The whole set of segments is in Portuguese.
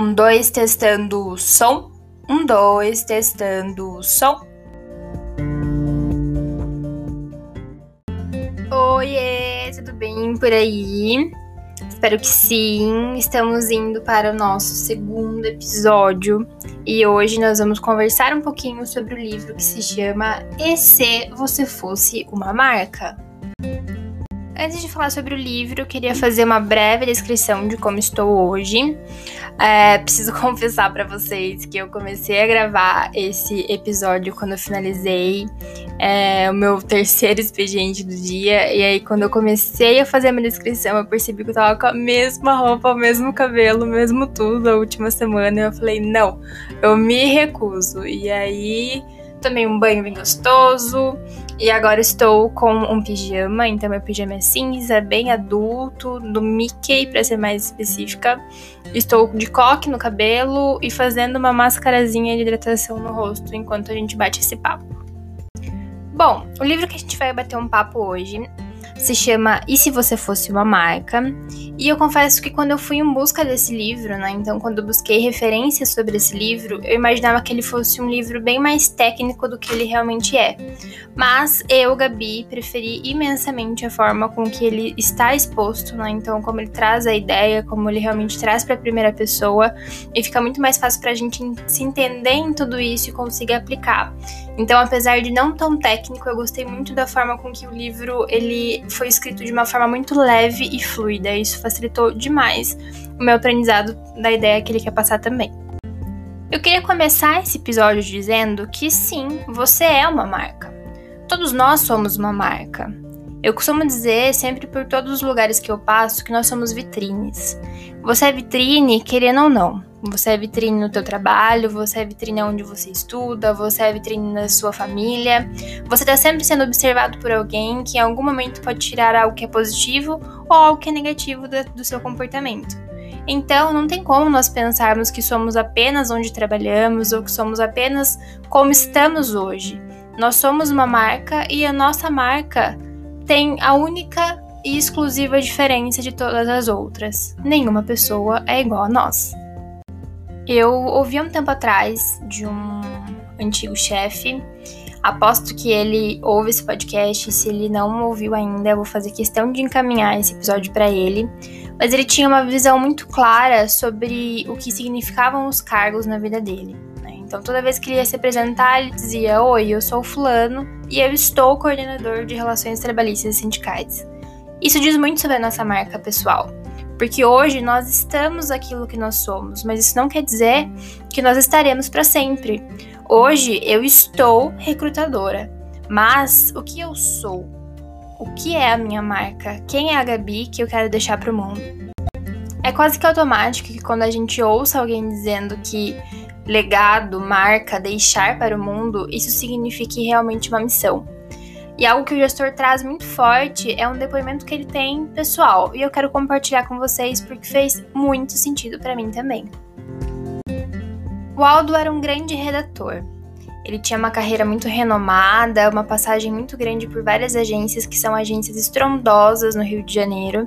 Um, dois, testando som. Um, dois, testando som. Oiê, tudo bem por aí? Espero que sim. Estamos indo para o nosso segundo episódio e hoje nós vamos conversar um pouquinho sobre o livro que se chama E se você fosse uma marca? Antes de falar sobre o livro, eu queria fazer uma breve descrição de como estou hoje. É, preciso confessar para vocês que eu comecei a gravar esse episódio quando eu finalizei é, o meu terceiro expediente do dia. E aí, quando eu comecei a fazer a minha descrição, eu percebi que eu tava com a mesma roupa, o mesmo cabelo, o mesmo tudo a última semana. E eu falei, não, eu me recuso. E aí tomei um banho bem gostoso e agora estou com um pijama, então meu pijama é cinza, bem adulto, do Mickey para ser mais específica. Estou de coque no cabelo e fazendo uma mascarazinha de hidratação no rosto enquanto a gente bate esse papo. Bom, o livro que a gente vai bater um papo hoje se chama E se você fosse uma marca? E eu confesso que quando eu fui em busca desse livro, né, então quando eu busquei referências sobre esse livro, eu imaginava que ele fosse um livro bem mais técnico do que ele realmente é. Mas eu, Gabi, preferi imensamente a forma com que ele está exposto, né, então como ele traz a ideia, como ele realmente traz para a primeira pessoa, e fica muito mais fácil para a gente se entender em tudo isso e conseguir aplicar. Então, apesar de não tão técnico, eu gostei muito da forma com que o livro ele foi escrito de uma forma muito leve e fluida. Isso facilitou demais o meu aprendizado da ideia que ele quer passar também. Eu queria começar esse episódio dizendo que sim, você é uma marca. Todos nós somos uma marca. Eu costumo dizer, sempre por todos os lugares que eu passo, que nós somos vitrines. Você é vitrine, querendo ou não. Você é vitrine no teu trabalho, você é vitrine onde você estuda, você é vitrine na sua família. Você está sempre sendo observado por alguém que em algum momento pode tirar algo que é positivo ou algo que é negativo do seu comportamento. Então, não tem como nós pensarmos que somos apenas onde trabalhamos ou que somos apenas como estamos hoje. Nós somos uma marca e a nossa marca tem a única e exclusiva diferença de todas as outras. Nenhuma pessoa é igual a nós. Eu ouvi um tempo atrás de um antigo chefe. Aposto que ele ouve esse podcast. Se ele não ouviu ainda, eu vou fazer questão de encaminhar esse episódio para ele. Mas ele tinha uma visão muito clara sobre o que significavam os cargos na vida dele. Né? Então, toda vez que ele ia se apresentar, ele dizia: Oi, eu sou o Fulano e eu estou coordenador de relações trabalhistas e sindicais. Isso diz muito sobre a nossa marca pessoal. Porque hoje nós estamos aquilo que nós somos, mas isso não quer dizer que nós estaremos para sempre. Hoje eu estou recrutadora, mas o que eu sou? O que é a minha marca? Quem é a Gabi que eu quero deixar para o mundo? É quase que automático que quando a gente ouça alguém dizendo que legado, marca, deixar para o mundo, isso signifique realmente uma missão. E algo que o gestor traz muito forte é um depoimento que ele tem pessoal, e eu quero compartilhar com vocês porque fez muito sentido para mim também. O Aldo era um grande redator. Ele tinha uma carreira muito renomada, uma passagem muito grande por várias agências que são agências estrondosas no Rio de Janeiro.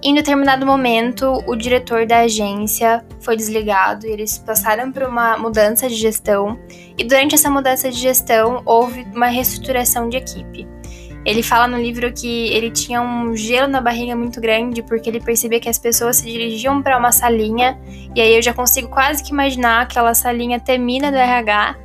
Em determinado momento, o diretor da agência foi desligado e eles passaram por uma mudança de gestão. E durante essa mudança de gestão, houve uma reestruturação de equipe. Ele fala no livro que ele tinha um gelo na barriga muito grande porque ele percebia que as pessoas se dirigiam para uma salinha e aí eu já consigo quase que imaginar aquela salinha temida do RH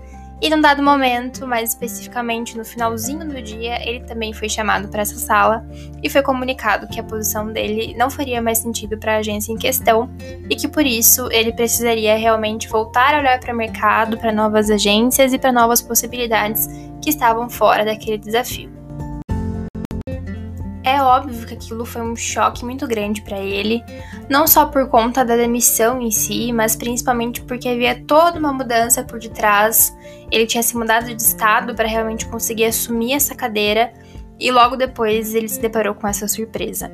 e num dado momento, mais especificamente no finalzinho do dia, ele também foi chamado para essa sala e foi comunicado que a posição dele não faria mais sentido para a agência em questão e que por isso ele precisaria realmente voltar a olhar para o mercado, para novas agências e para novas possibilidades que estavam fora daquele desafio. É óbvio que aquilo foi um choque muito grande para ele, não só por conta da demissão em si, mas principalmente porque havia toda uma mudança por detrás. Ele tinha se mudado de estado para realmente conseguir assumir essa cadeira e logo depois ele se deparou com essa surpresa.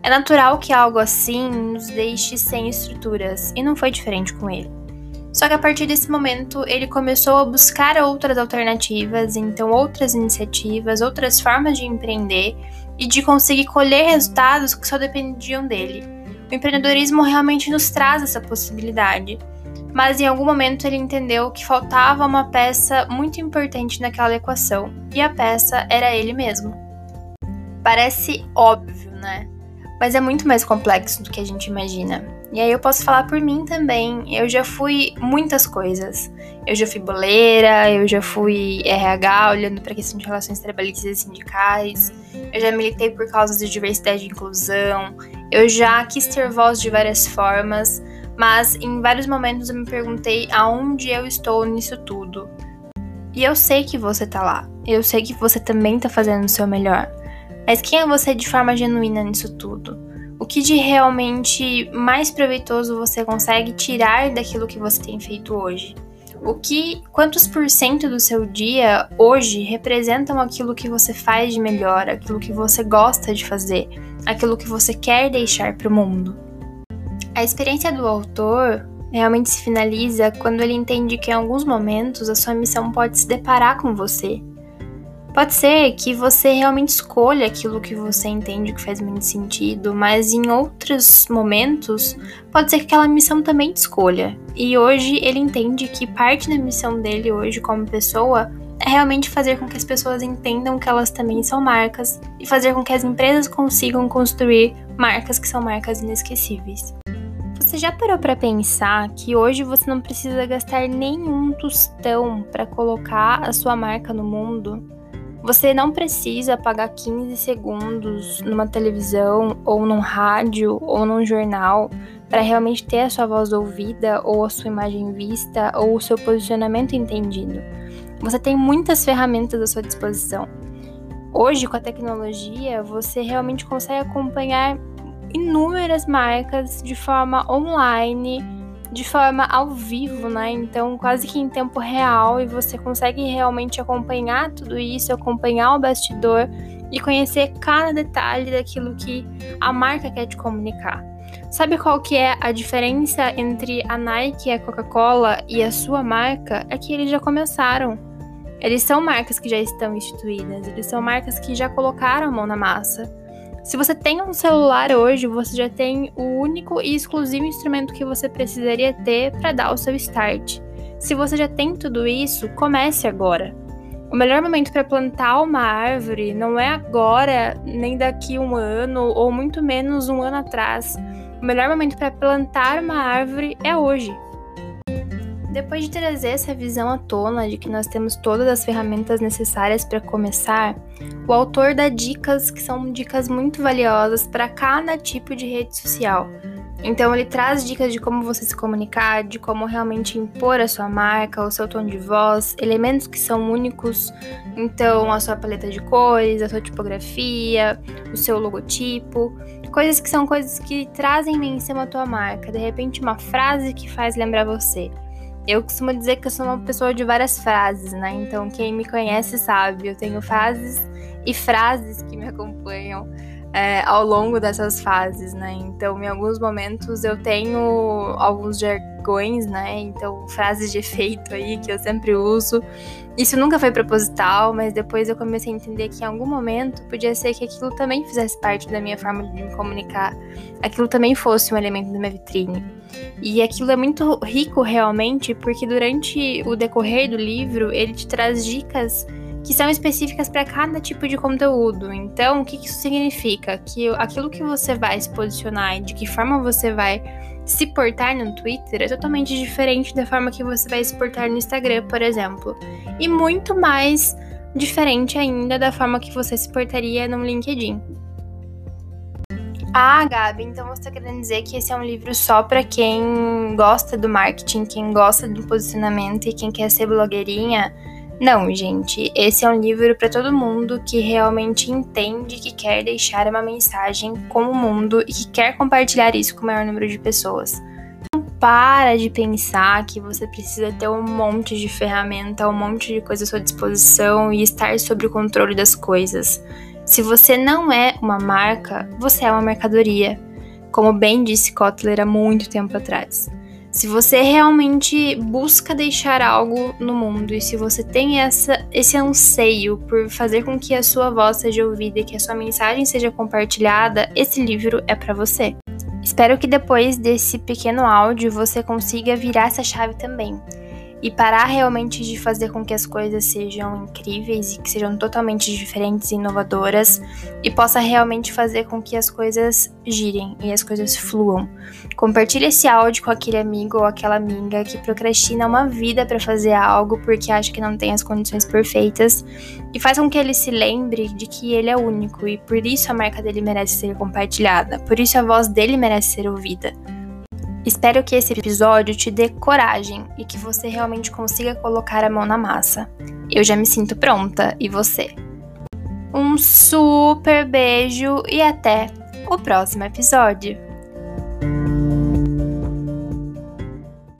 É natural que algo assim nos deixe sem estruturas, e não foi diferente com ele. Só que a partir desse momento ele começou a buscar outras alternativas, então outras iniciativas, outras formas de empreender e de conseguir colher resultados que só dependiam dele. O empreendedorismo realmente nos traz essa possibilidade. mas em algum momento ele entendeu que faltava uma peça muito importante naquela equação, e a peça era ele mesmo. Parece óbvio, né? Mas é muito mais complexo do que a gente imagina. E aí eu posso falar por mim também. Eu já fui muitas coisas. Eu já fui boleira, eu já fui RH, olhando para questão de relações trabalhistas e sindicais. Eu já militei por causas de diversidade e inclusão. Eu já quis ter voz de várias formas mas em vários momentos eu me perguntei aonde eu estou nisso tudo. E eu sei que você tá lá. Eu sei que você também tá fazendo o seu melhor. Mas quem é você de forma genuína nisso tudo? O que de realmente mais proveitoso você consegue tirar daquilo que você tem feito hoje? O que, quantos por cento do seu dia hoje representam aquilo que você faz de melhor, aquilo que você gosta de fazer, aquilo que você quer deixar para o mundo? A experiência do autor realmente se finaliza quando ele entende que em alguns momentos a sua missão pode se deparar com você. Pode ser que você realmente escolha aquilo que você entende que faz muito sentido, mas em outros momentos pode ser que aquela missão também te escolha. E hoje ele entende que parte da missão dele hoje como pessoa é realmente fazer com que as pessoas entendam que elas também são marcas e fazer com que as empresas consigam construir marcas que são marcas inesquecíveis. Você já parou para pensar que hoje você não precisa gastar nenhum tostão para colocar a sua marca no mundo? Você não precisa pagar 15 segundos numa televisão ou num rádio ou num jornal para realmente ter a sua voz ouvida ou a sua imagem vista ou o seu posicionamento entendido. Você tem muitas ferramentas à sua disposição. Hoje, com a tecnologia, você realmente consegue acompanhar inúmeras marcas de forma online, de forma ao vivo, né? Então, quase que em tempo real e você consegue realmente acompanhar tudo isso, acompanhar o bastidor e conhecer cada detalhe daquilo que a marca quer te comunicar. Sabe qual que é a diferença entre a Nike a Coca-Cola e a sua marca? É que eles já começaram. Eles são marcas que já estão instituídas, eles são marcas que já colocaram a mão na massa. Se você tem um celular hoje, você já tem o único e exclusivo instrumento que você precisaria ter para dar o seu start. Se você já tem tudo isso, comece agora. O melhor momento para plantar uma árvore não é agora, nem daqui um ano, ou muito menos um ano atrás. O melhor momento para plantar uma árvore é hoje. Depois de trazer essa visão à tona de que nós temos todas as ferramentas necessárias para começar, o autor dá dicas que são dicas muito valiosas para cada tipo de rede social. Então ele traz dicas de como você se comunicar, de como realmente impor a sua marca, o seu tom de voz, elementos que são únicos, então a sua paleta de cores, a sua tipografia, o seu logotipo, coisas que são coisas que trazem menção à tua marca, de repente uma frase que faz lembrar você. Eu costumo dizer que eu sou uma pessoa de várias frases, né? Então, quem me conhece sabe, eu tenho fases e frases que me acompanham é, ao longo dessas fases, né? Então, em alguns momentos eu tenho alguns jargões, né? Então, frases de efeito aí que eu sempre uso. Isso nunca foi proposital, mas depois eu comecei a entender que em algum momento podia ser que aquilo também fizesse parte da minha forma de me comunicar, aquilo também fosse um elemento da minha vitrine. E aquilo é muito rico realmente, porque durante o decorrer do livro ele te traz dicas que são específicas para cada tipo de conteúdo. Então, o que isso significa? Que aquilo que você vai se posicionar e de que forma você vai se portar no Twitter é totalmente diferente da forma que você vai se portar no Instagram, por exemplo. E muito mais diferente ainda da forma que você se portaria no LinkedIn. Ah, Gabi, então você está querendo dizer que esse é um livro só para quem gosta do marketing, quem gosta do posicionamento e quem quer ser blogueirinha? Não, gente, esse é um livro para todo mundo que realmente entende que quer deixar uma mensagem com o mundo e que quer compartilhar isso com o maior número de pessoas. Não para de pensar que você precisa ter um monte de ferramenta, um monte de coisa à sua disposição e estar sob o controle das coisas. Se você não é uma marca, você é uma mercadoria, como bem disse Kotler há muito tempo atrás. Se você realmente busca deixar algo no mundo e se você tem essa, esse anseio por fazer com que a sua voz seja ouvida e que a sua mensagem seja compartilhada, esse livro é para você. Espero que depois desse pequeno áudio você consiga virar essa chave também e parar realmente de fazer com que as coisas sejam incríveis e que sejam totalmente diferentes e inovadoras e possa realmente fazer com que as coisas girem e as coisas fluam. Compartilhe esse áudio com aquele amigo ou aquela amiga que procrastina uma vida para fazer algo porque acha que não tem as condições perfeitas e faz com que ele se lembre de que ele é único e por isso a marca dele merece ser compartilhada, por isso a voz dele merece ser ouvida. Espero que esse episódio te dê coragem e que você realmente consiga colocar a mão na massa. Eu já me sinto pronta, e você? Um super beijo e até o próximo episódio!